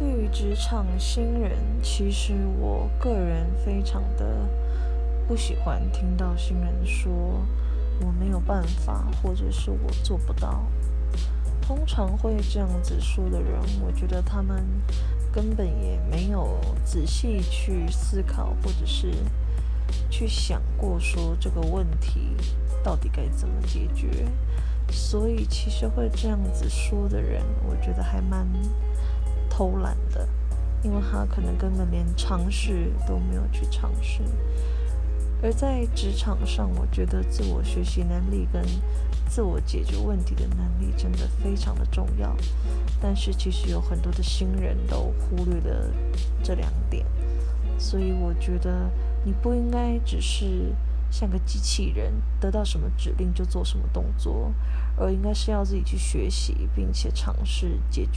对于职场新人，其实我个人非常的不喜欢听到新人说我没有办法，或者是我做不到。通常会这样子说的人，我觉得他们根本也没有仔细去思考，或者是去想过说这个问题到底该怎么解决。所以，其实会这样子说的人，我觉得还蛮。偷懒的，因为他可能根本连尝试都没有去尝试。而在职场上，我觉得自我学习能力跟自我解决问题的能力真的非常的重要。但是其实有很多的新人都忽略了这两点，所以我觉得你不应该只是像个机器人，得到什么指令就做什么动作，而应该是要自己去学习，并且尝试解决。